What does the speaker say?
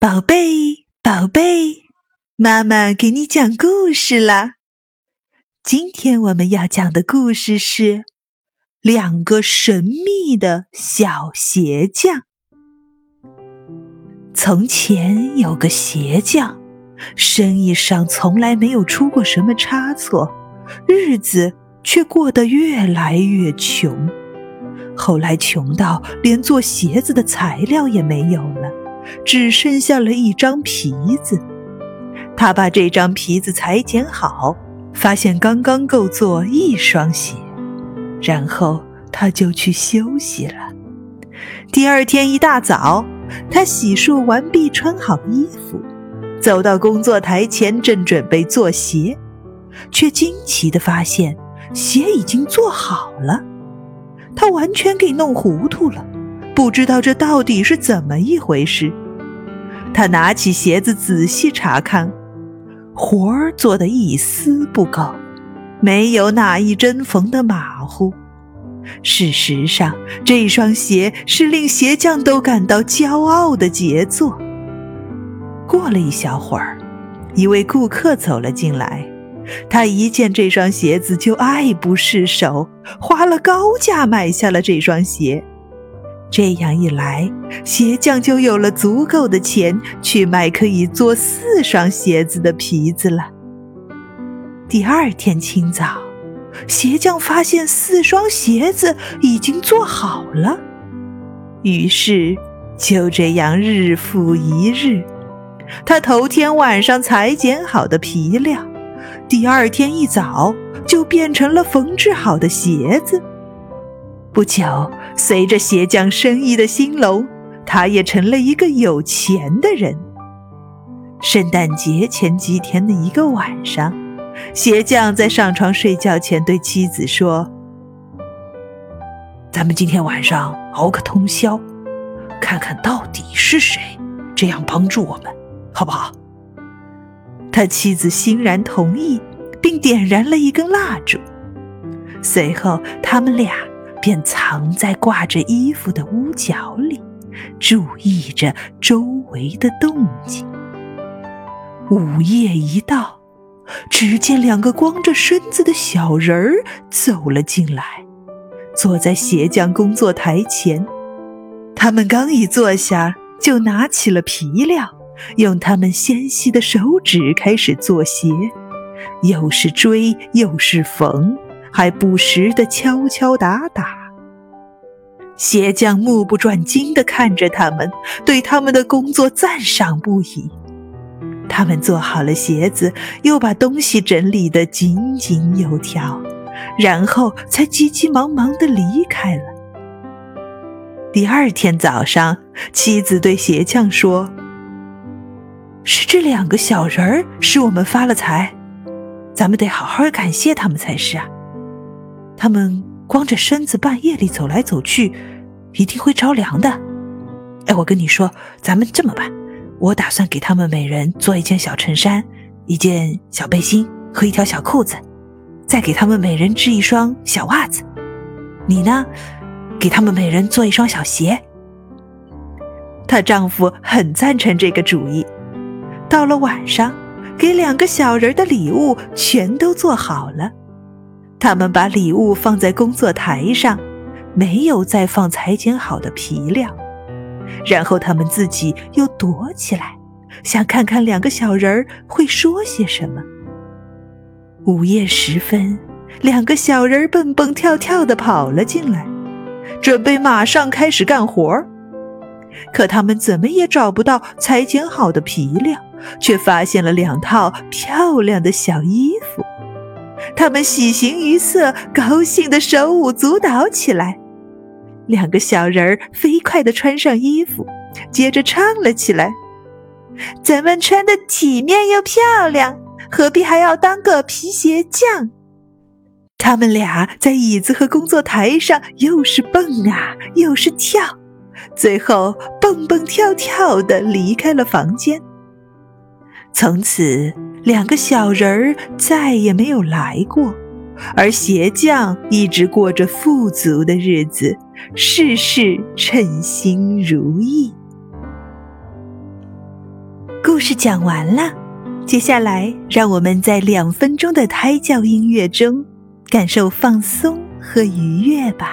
宝贝，宝贝，妈妈给你讲故事啦。今天我们要讲的故事是两个神秘的小鞋匠。从前有个鞋匠，生意上从来没有出过什么差错，日子却过得越来越穷。后来穷到连做鞋子的材料也没有了。只剩下了一张皮子，他把这张皮子裁剪好，发现刚刚够做一双鞋，然后他就去休息了。第二天一大早，他洗漱完毕，穿好衣服，走到工作台前，正准备做鞋，却惊奇地发现鞋已经做好了，他完全给弄糊涂了。不知道这到底是怎么一回事。他拿起鞋子仔细查看，活儿做的一丝不苟，没有哪一针缝的马虎。事实上，这双鞋是令鞋匠都感到骄傲的杰作。过了一小会儿，一位顾客走了进来，他一见这双鞋子就爱不释手，花了高价买下了这双鞋。这样一来，鞋匠就有了足够的钱去买可以做四双鞋子的皮子了。第二天清早，鞋匠发现四双鞋子已经做好了，于是就这样日复一日，他头天晚上裁剪好的皮料，第二天一早就变成了缝制好的鞋子。不久，随着鞋匠生意的兴隆，他也成了一个有钱的人。圣诞节前几天的一个晚上，鞋匠在上床睡觉前对妻子说：“咱们今天晚上熬个通宵，看看到底是谁这样帮助我们，好不好？”他妻子欣然同意，并点燃了一根蜡烛。随后，他们俩。便藏在挂着衣服的屋角里，注意着周围的动静。午夜一到，只见两个光着身子的小人儿走了进来，坐在鞋匠工作台前。他们刚一坐下，就拿起了皮料，用他们纤细的手指开始做鞋，又是追又是缝。还不时地敲敲打打。鞋匠目不转睛地看着他们，对他们的工作赞赏不已。他们做好了鞋子，又把东西整理得井井有条，然后才急急忙忙地离开了。第二天早上，妻子对鞋匠说：“是这两个小人儿使我们发了财，咱们得好好感谢他们才是啊。”他们光着身子半夜里走来走去，一定会着凉的。哎，我跟你说，咱们这么办，我打算给他们每人做一件小衬衫、一件小背心和一条小裤子，再给他们每人织一双小袜子。你呢，给他们每人做一双小鞋。她丈夫很赞成这个主意。到了晚上，给两个小人的礼物全都做好了。他们把礼物放在工作台上，没有再放裁剪好的皮料。然后他们自己又躲起来，想看看两个小人儿会说些什么。午夜时分，两个小人儿蹦蹦跳跳地跑了进来，准备马上开始干活儿。可他们怎么也找不到裁剪好的皮料，却发现了两套漂亮的小衣服。他们喜形于色，高兴的手舞足蹈起来。两个小人儿飞快地穿上衣服，接着唱了起来：“咱们穿得体面又漂亮，何必还要当个皮鞋匠？”他们俩在椅子和工作台上又是蹦啊，又是跳，最后蹦蹦跳跳地离开了房间。从此。两个小人儿再也没有来过，而鞋匠一直过着富足的日子，事事称心如意。故事讲完了，接下来让我们在两分钟的胎教音乐中感受放松和愉悦吧。